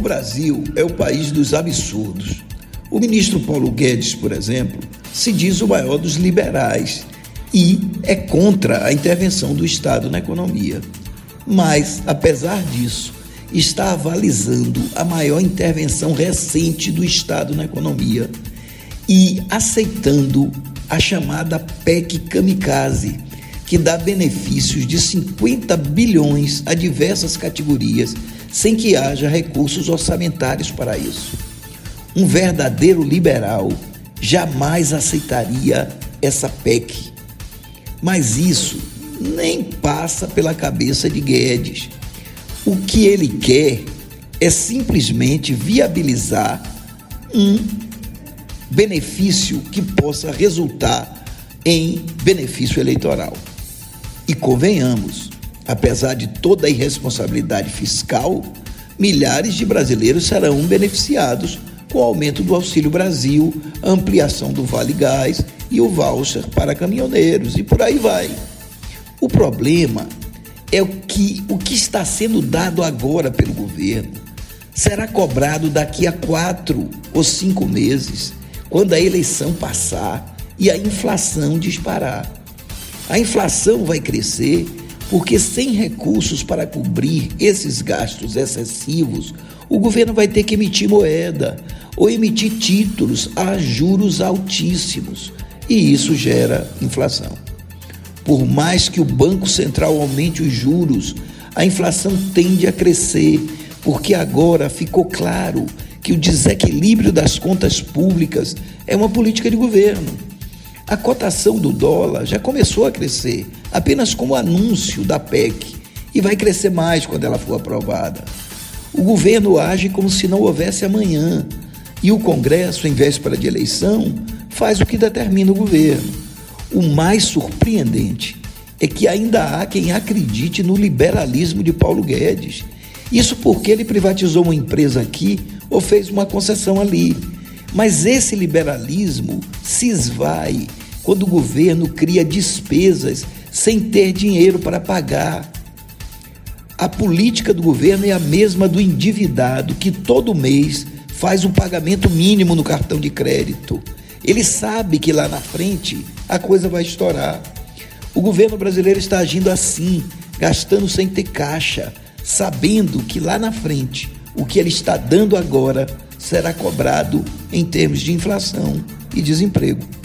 O Brasil é o país dos absurdos. O ministro Paulo Guedes, por exemplo, se diz o maior dos liberais e é contra a intervenção do Estado na economia. Mas, apesar disso, está avalizando a maior intervenção recente do Estado na economia e aceitando a chamada PEC Kamikaze, que dá benefícios de 50 bilhões a diversas categorias, sem que haja recursos orçamentários para isso. Um verdadeiro liberal jamais aceitaria essa PEC. Mas isso nem passa pela cabeça de Guedes. O que ele quer é simplesmente viabilizar um benefício que possa resultar em benefício eleitoral. E convenhamos, apesar de toda a irresponsabilidade fiscal, milhares de brasileiros serão beneficiados com o aumento do Auxílio Brasil, ampliação do Vale Gás e o voucher para caminhoneiros e por aí vai. O problema é o que o que está sendo dado agora pelo governo será cobrado daqui a quatro ou cinco meses, quando a eleição passar e a inflação disparar. A inflação vai crescer porque, sem recursos para cobrir esses gastos excessivos, o governo vai ter que emitir moeda ou emitir títulos a juros altíssimos, e isso gera inflação. Por mais que o Banco Central aumente os juros, a inflação tende a crescer, porque agora ficou claro que o desequilíbrio das contas públicas é uma política de governo. A cotação do dólar já começou a crescer, apenas como anúncio da PEC, e vai crescer mais quando ela for aprovada. O governo age como se não houvesse amanhã, e o Congresso, em véspera de eleição, faz o que determina o governo. O mais surpreendente é que ainda há quem acredite no liberalismo de Paulo Guedes. Isso porque ele privatizou uma empresa aqui ou fez uma concessão ali. Mas esse liberalismo se esvai quando o governo cria despesas sem ter dinheiro para pagar. A política do governo é a mesma do endividado que todo mês faz um pagamento mínimo no cartão de crédito. Ele sabe que lá na frente a coisa vai estourar. O governo brasileiro está agindo assim, gastando sem ter caixa, sabendo que lá na frente o que ele está dando agora será cobrado em termos de inflação e desemprego.